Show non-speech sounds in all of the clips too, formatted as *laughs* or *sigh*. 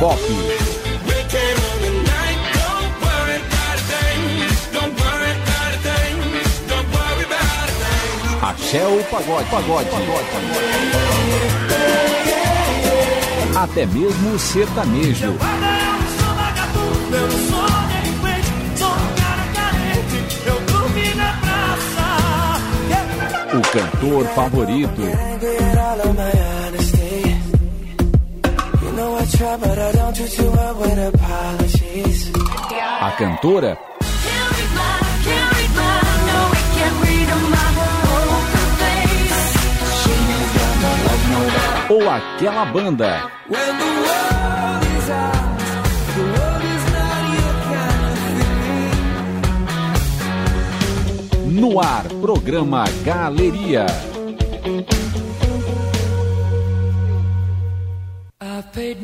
pop. Axé ou pagode, pagode, pagode, Até mesmo o sertanejo. O cantor favorito. A cantora ou aquela banda. No ar, programa Galeria.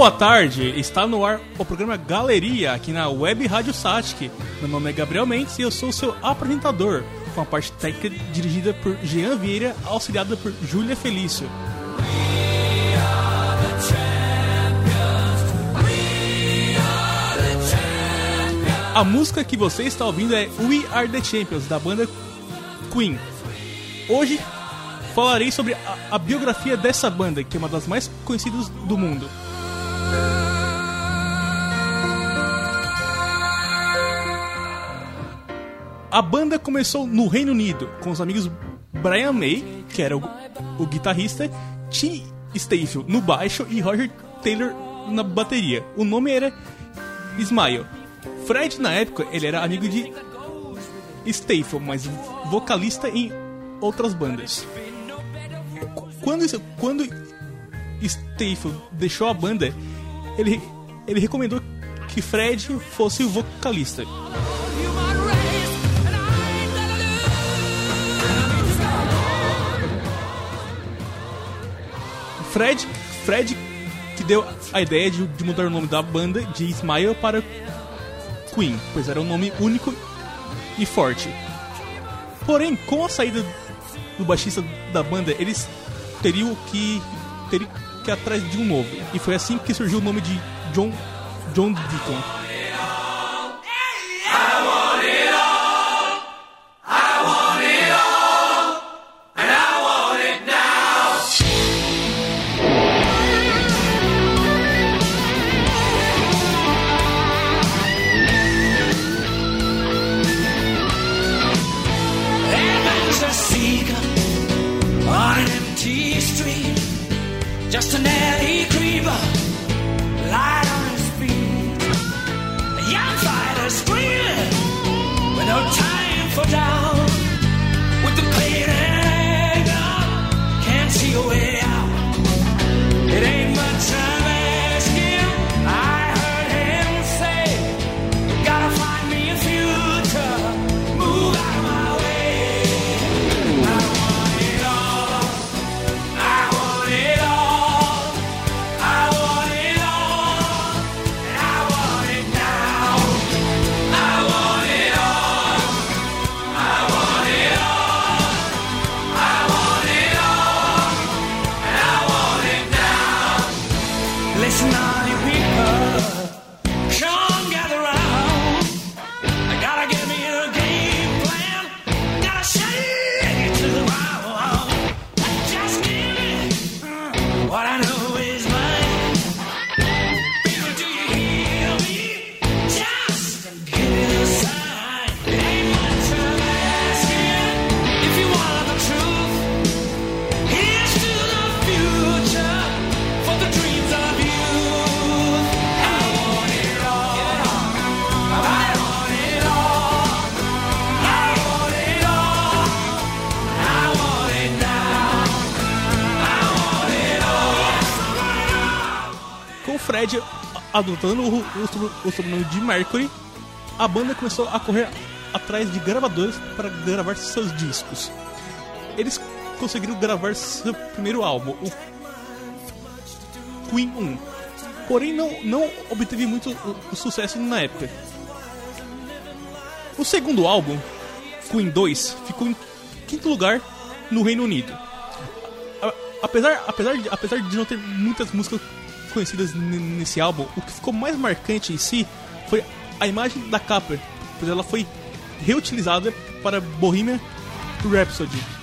Boa tarde, está no ar o programa Galeria aqui na Web Rádio Satic. Meu nome é Gabriel Mendes e eu sou seu apresentador, com a parte técnica dirigida por Jean Vieira, auxiliada por Júlia Felício. A música que você está ouvindo é We Are the Champions, da banda Queen. Hoje falarei sobre a, a biografia dessa banda, que é uma das mais conhecidas do mundo. A banda começou no Reino Unido com os amigos Brian May, que era o, o guitarrista, Tim Stafield no baixo e Roger Taylor na bateria. O nome era Smile. Fred, na época, ele era amigo de Stafield, mas vocalista em outras bandas. Quando, quando deixou a banda, ele, ele recomendou que Fred fosse o vocalista. Fred, Fred que deu a ideia de, de mudar o nome da banda de Smile para Queen, pois era um nome único e forte. Porém, com a saída do baixista da banda, eles teriam que teriam que ir atrás de um novo. E foi assim que surgiu o nome de John John Deacon. Adotando o, o, o sobrenome de Mercury, a banda começou a correr atrás de gravadores para gravar seus discos. Eles conseguiram gravar seu primeiro álbum, o Queen 1. Porém, não, não obteve muito sucesso na época. O segundo álbum, Queen 2, ficou em quinto lugar no Reino Unido. Apesar, apesar, de, apesar de não ter muitas músicas conhecidas nesse álbum, o que ficou mais marcante em si foi a imagem da capa, pois ela foi reutilizada para Bohemian Rhapsody.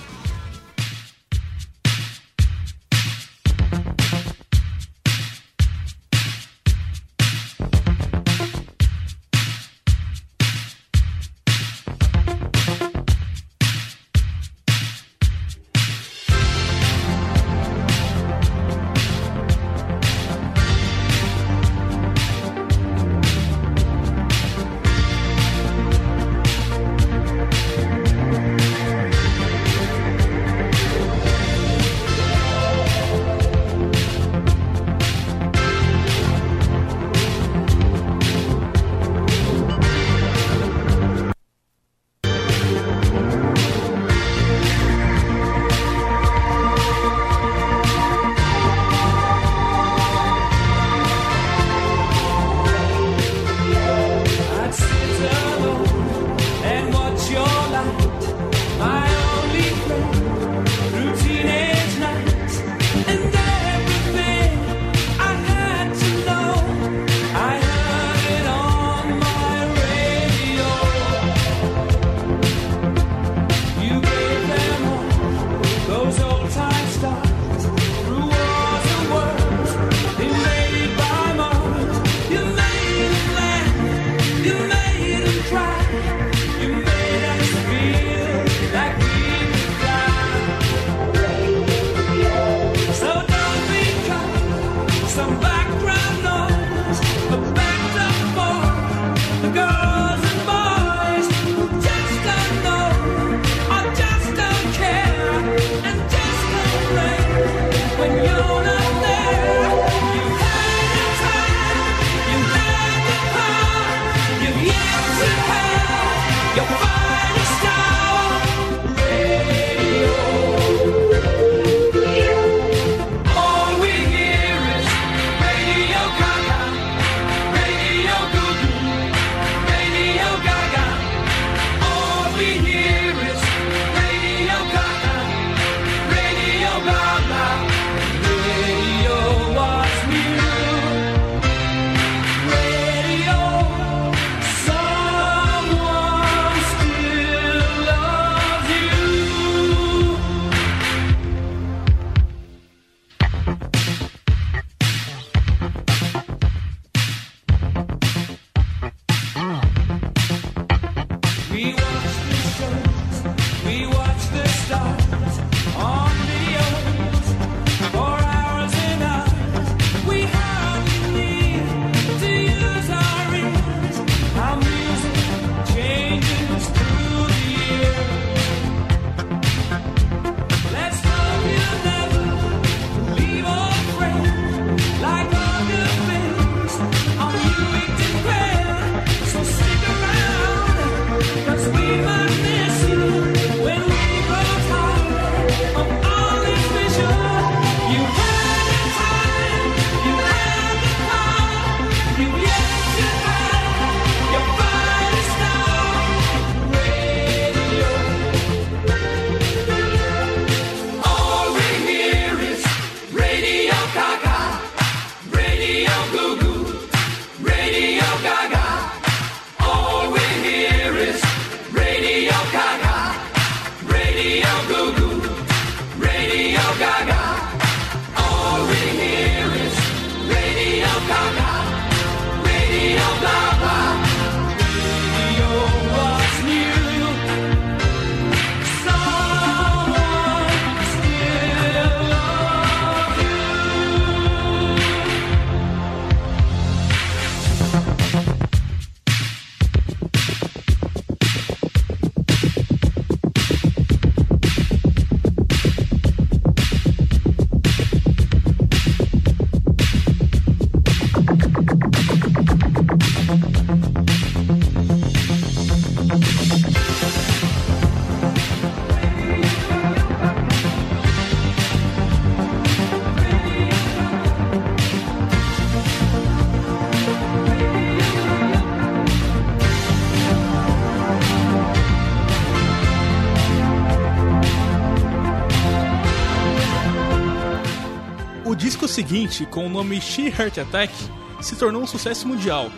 Ano seguinte, com o nome She Heart Attack, se tornou um sucesso mundial.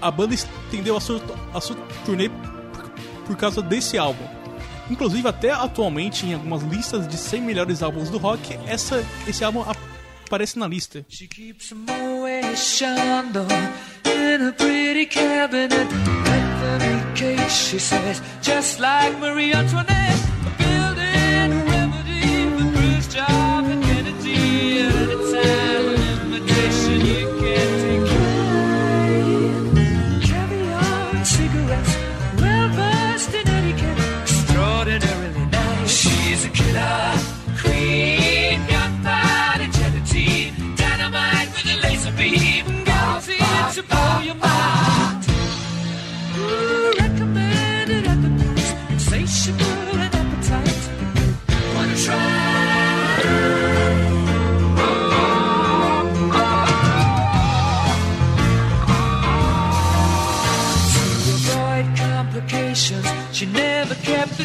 A, banda estendeu a sua, a sua turnê por, por causa desse álbum. Inclusive, até atualmente, em algumas listas de 100 melhores álbuns do rock, essa, esse álbum aparece na lista. She keeps.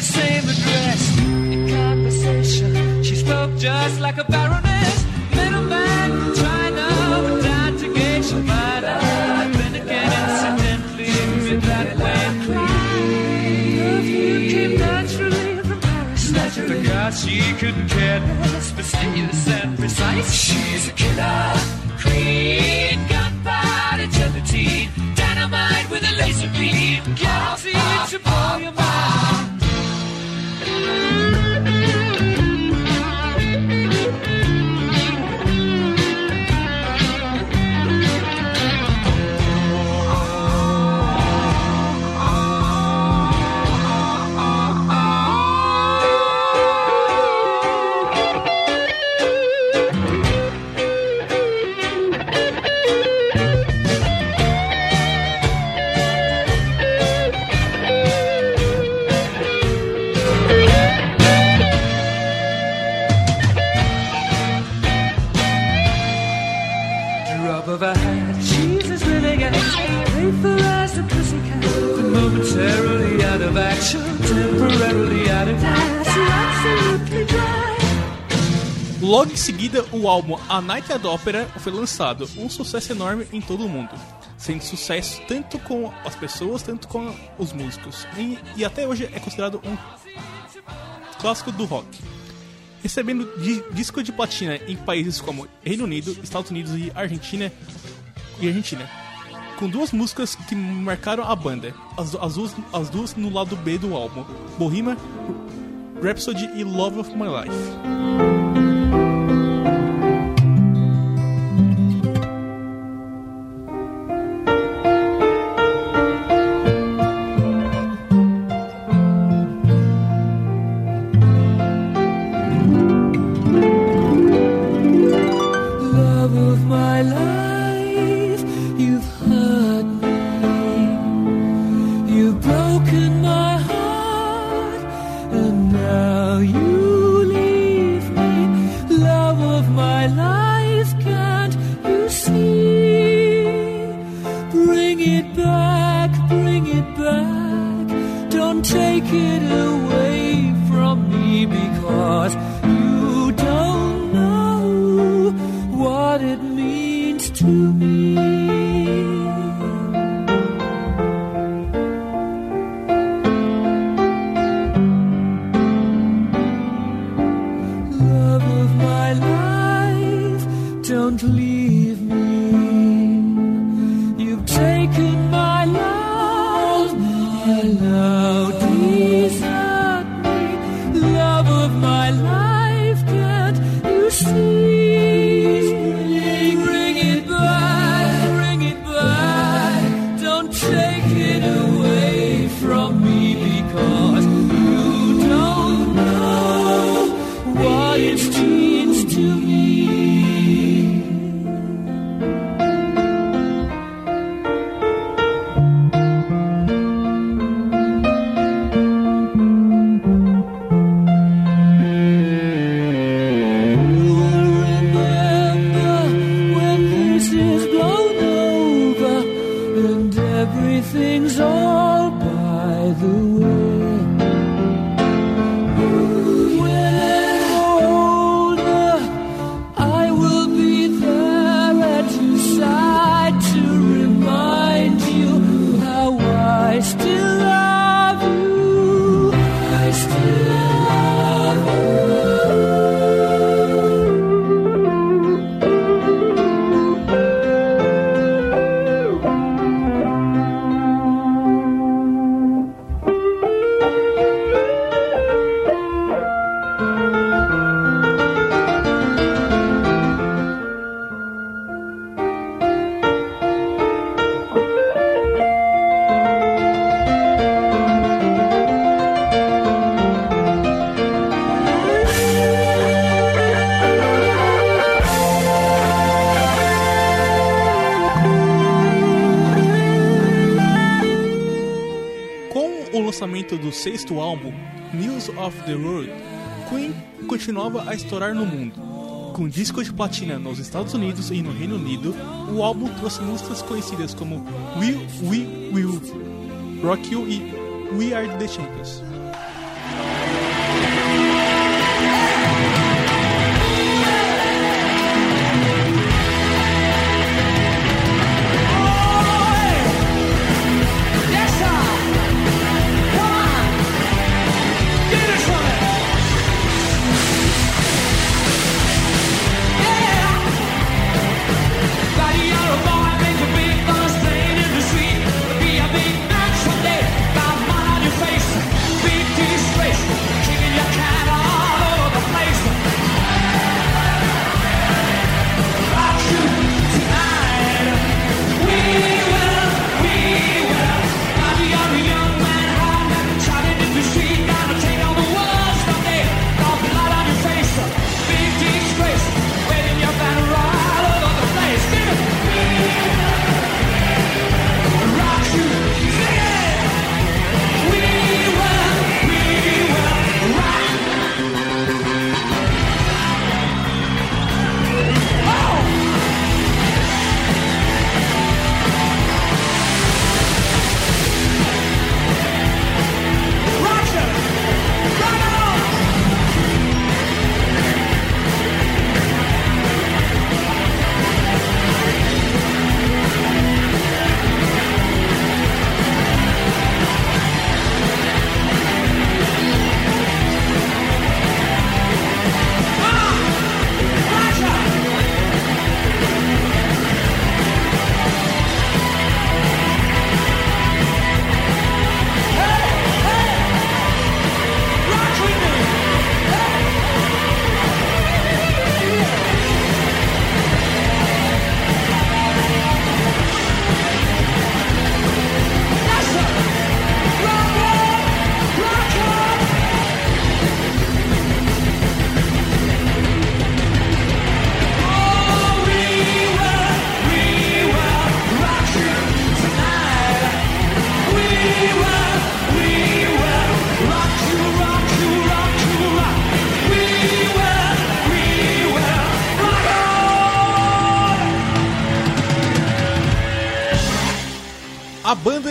The same address. In conversation, she spoke just like a baroness. Middleman China went down to mind. I've been again incidentally with that way. Love you came naturally from Paris. Naturally. Because she couldn't care less, stainless and precise. She's a killer queen, Logo em seguida, o álbum A Night at Opera foi lançado, um sucesso enorme em todo o mundo, sendo sucesso tanto com as pessoas, tanto com os músicos, e, e até hoje é considerado um clássico do rock. Recebendo di- disco de platina em países como Reino Unido, Estados Unidos e Argentina, e Argentina com duas músicas que marcaram a banda, as, as duas, as duas no lado B do álbum, Bohemian Rhapsody e Love of My Life. Do sexto álbum, News of the World, Queen continuava a estourar no mundo. Com disco de platina nos Estados Unidos e no Reino Unido, o álbum trouxe músicas conhecidas como Will, We Will Rock You e We Are the Champions.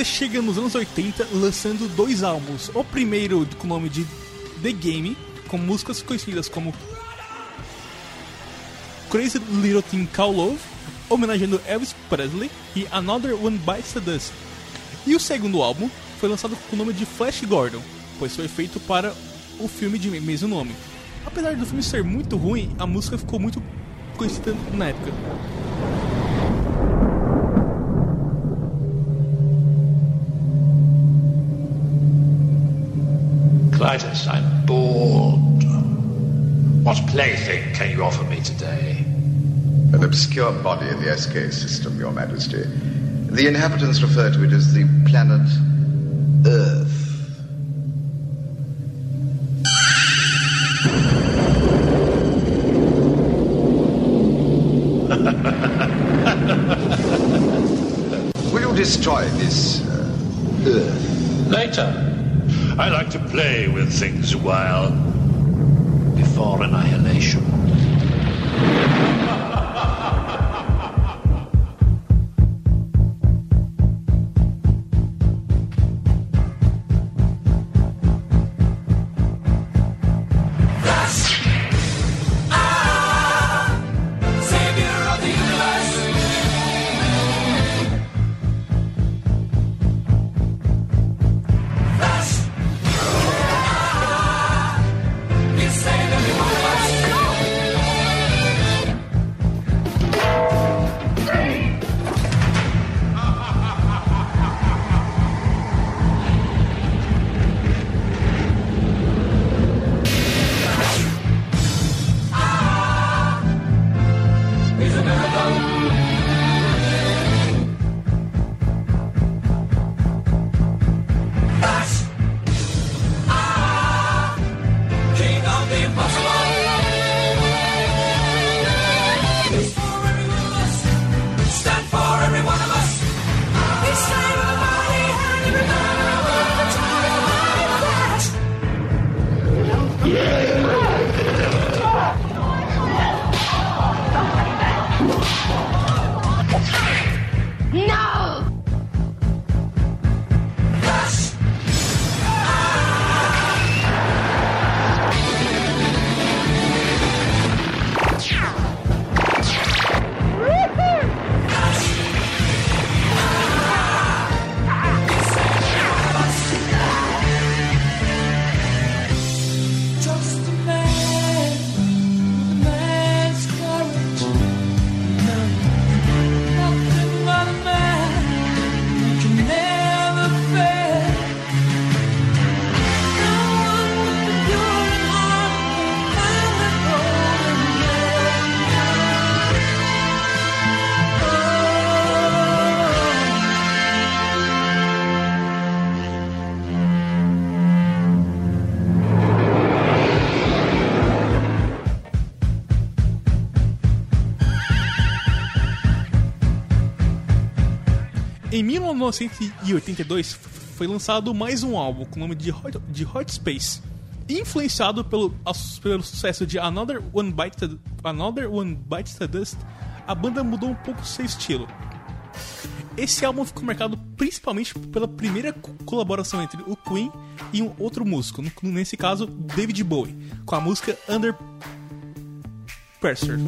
Banda chega nos anos 80 lançando dois álbuns. O primeiro com o nome de The Game, com músicas conhecidas como Crazy Little Thing Call Love, homenageando Elvis Presley, e Another One Bites the Dust. E o segundo álbum foi lançado com o nome de Flash Gordon, pois foi feito para o filme de mesmo nome. Apesar do filme ser muito ruim, a música ficou muito conhecida na época. Clytus, I'm bored. What plaything can you offer me today? An obscure body in the SK system, Your Majesty. The inhabitants refer to it as the planet Earth. *laughs* Will you destroy this uh, Earth? Later. I like to play with things a while before annihilation. Em 1982 foi lançado mais um álbum com o nome de Hot, de Hot Space. Influenciado pelo, pelo sucesso de Another One Bites the, Another One the Dust, a banda mudou um pouco seu estilo. Esse álbum ficou marcado principalmente pela primeira co- colaboração entre o Queen e um outro músico, nesse caso David Bowie, com a música Under Pressure.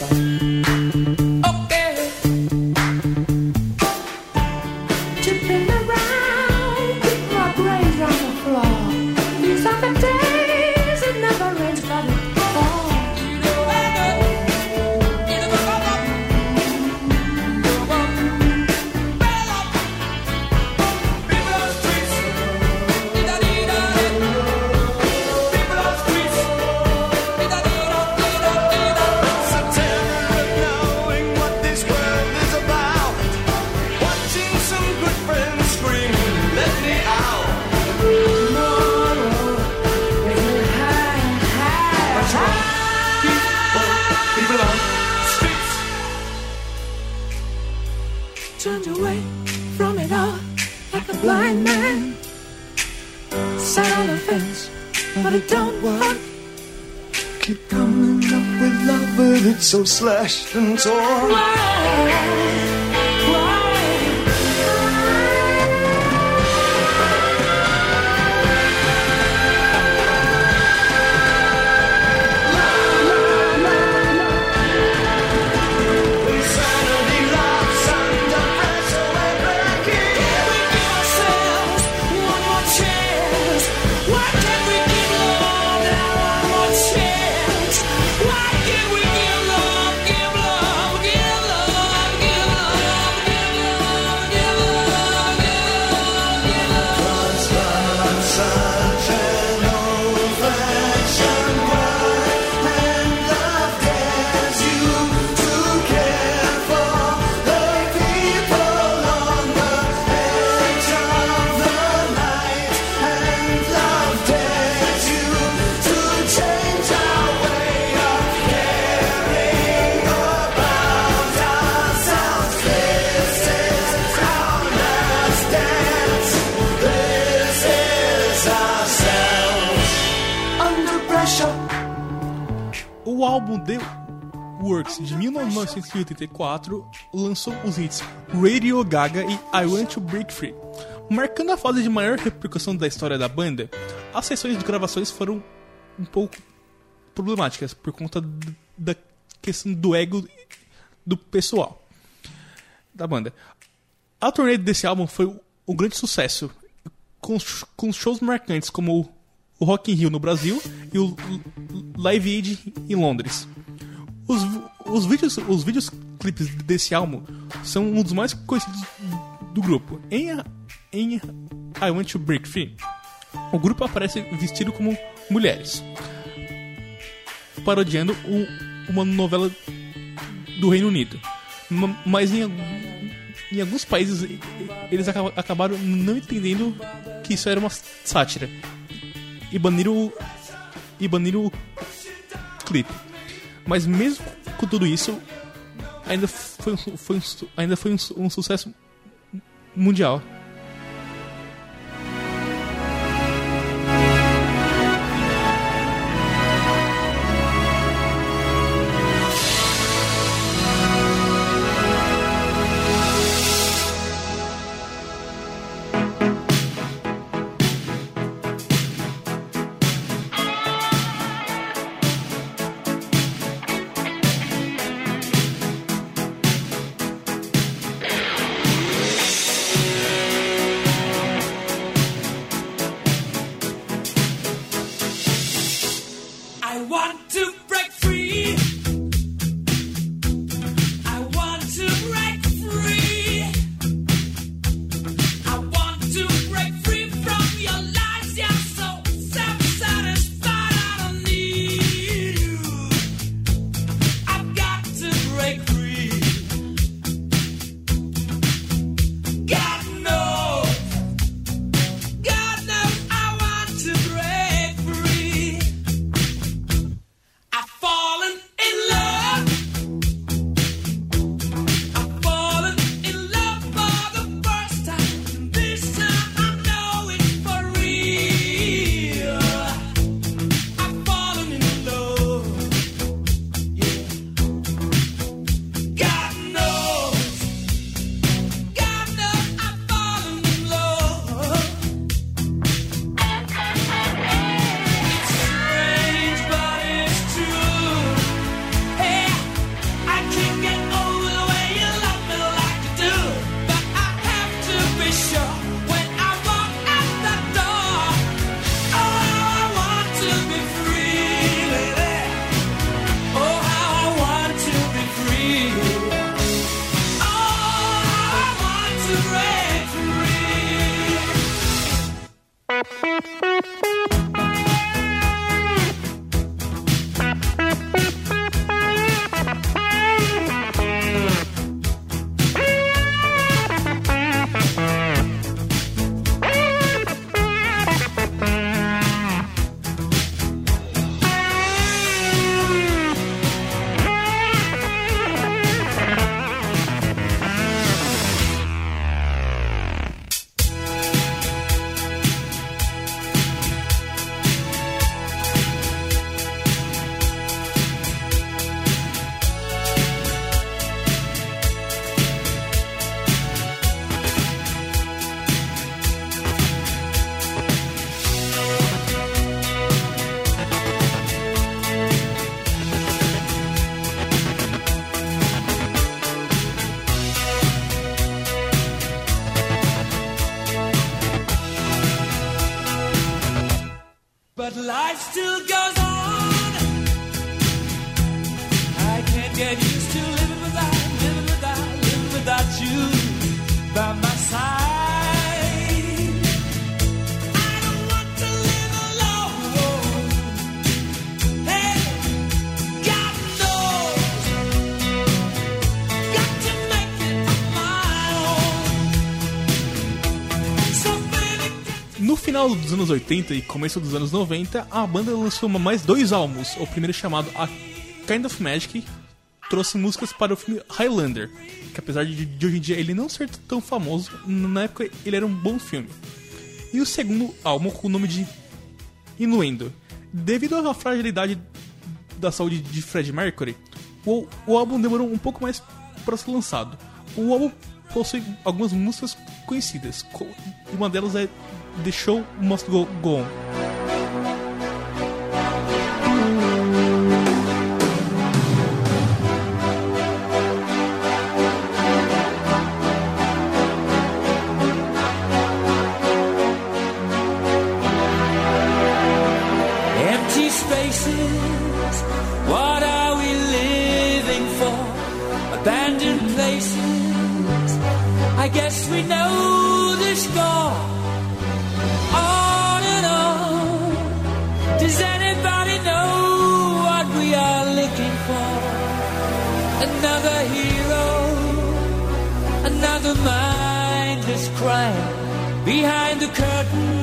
Bye. Ashton's oar. 1984 lançou os hits Radio Gaga e I Want to Break Free. Marcando a fase de maior repercussão da história da banda, as sessões de gravações foram um pouco problemáticas por conta da questão do ego do pessoal da banda. A turnê desse álbum foi um grande sucesso, com, com shows marcantes como o- Rock in Rio no Brasil e o Live Aid em Londres. Os, os vídeos, os vídeos clipes desse álbum são um dos mais conhecidos do grupo. Em, em I Want to Break Free, o grupo aparece vestido como mulheres, parodiando um- uma novela do Reino Unido. Ma- Mas em, em alguns países eles acaba- acabaram não entendendo que isso era uma sátira e baniram e baniram o clipe. Mas mesmo com tudo isso, ainda foi, foi ainda foi um, um sucesso mundial. Rantory. Final dos anos 80 e começo dos anos 90, a banda lançou mais dois álbuns. O primeiro chamado A Kind of Magic trouxe músicas para o filme Highlander, que apesar de, de hoje em dia ele não ser tão famoso, na época ele era um bom filme. E o segundo álbum com o nome de Inuendo. Devido à fragilidade da saúde de Fred Mercury, o, o álbum demorou um pouco mais para ser lançado. O álbum possui algumas músicas conhecidas, co- e uma delas é The Show Must Go, On. Empty spaces, what are we living for? Abandoned places, I guess we know the score. Another hero, another mindless crime behind the curtain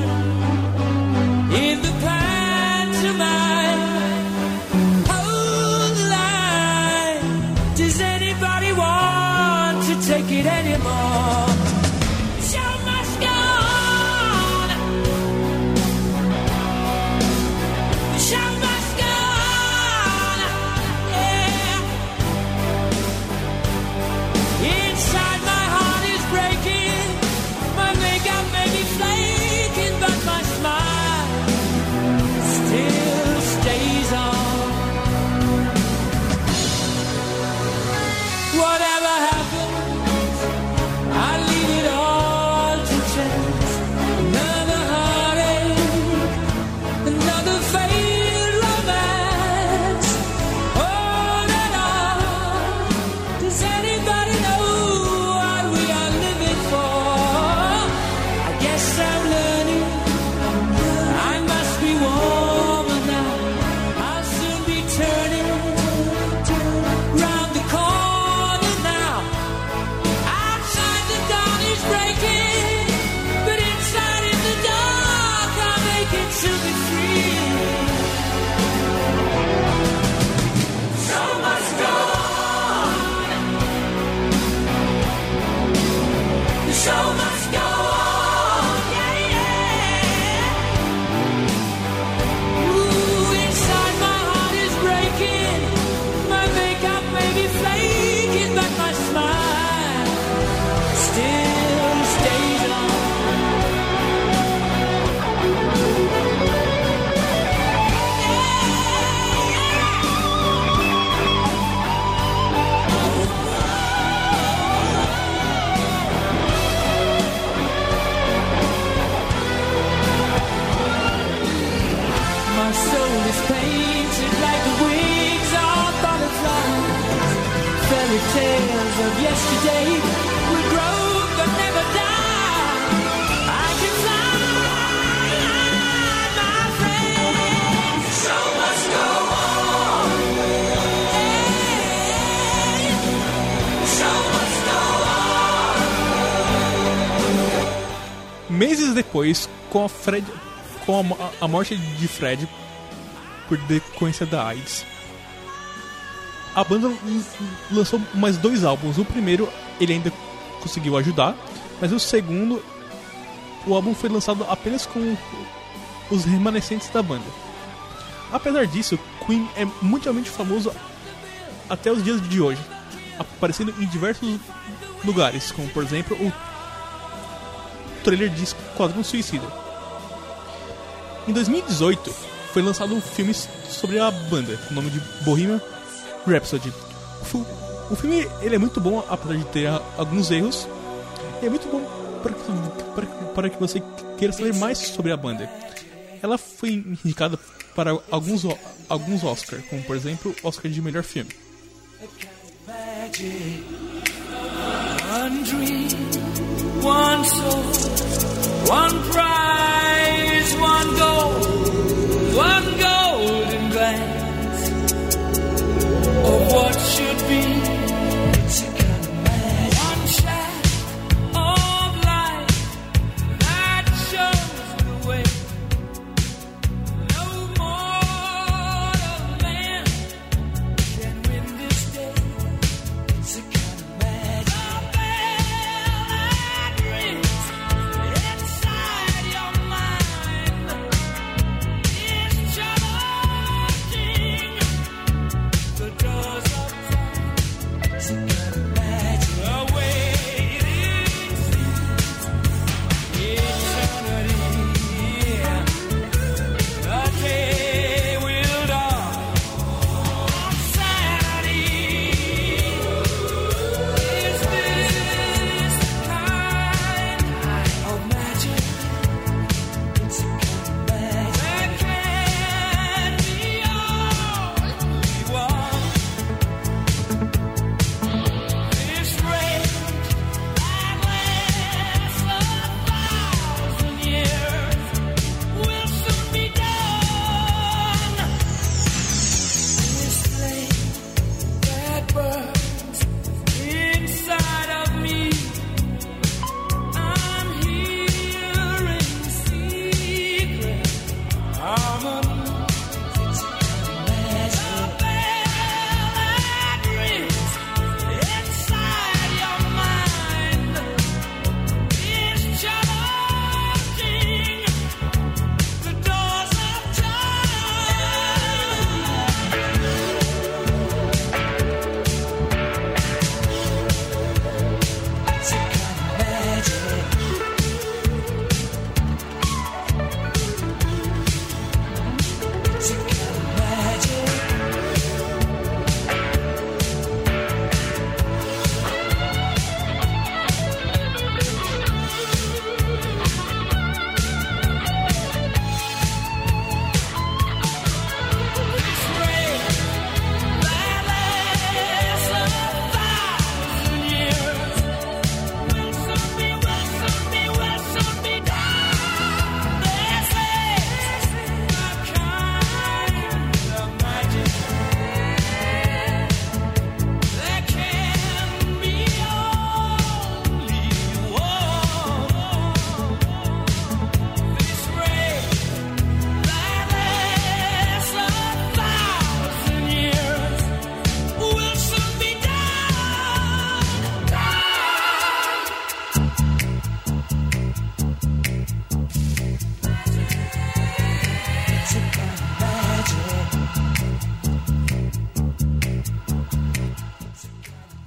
com a Fred, com a, a morte de Fred por decorrência da AIDS, a banda lançou mais dois álbuns. O primeiro ele ainda conseguiu ajudar, mas o segundo o álbum foi lançado apenas com os remanescentes da banda. Apesar disso, Queen é mundialmente famoso até os dias de hoje, aparecendo em diversos lugares, como por exemplo o trailer de Esquadrão Suicida. Em 2018, foi lançado um filme sobre a banda, com o nome de Bohemian Rhapsody. O, fi- o filme ele é muito bom, apesar de ter alguns erros, e é muito bom para que, para, para que você queira saber mais sobre a banda. Ela foi indicada para alguns, alguns Oscars, como por exemplo o Oscar de melhor filme. One dream, one soul, one prize, one goal, one golden glance of what should be.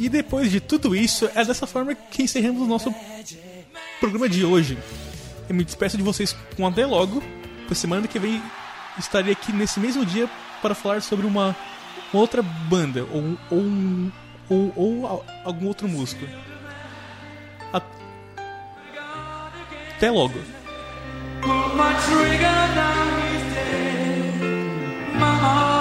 E depois de tudo isso, é dessa forma que encerramos o nosso programa de hoje. Eu me despeço de vocês com até logo, pois semana que vem estarei aqui nesse mesmo dia para falar sobre uma outra banda ou, ou, ou, ou algum outro músico. Até logo. My trigger, he's dead. Mama, life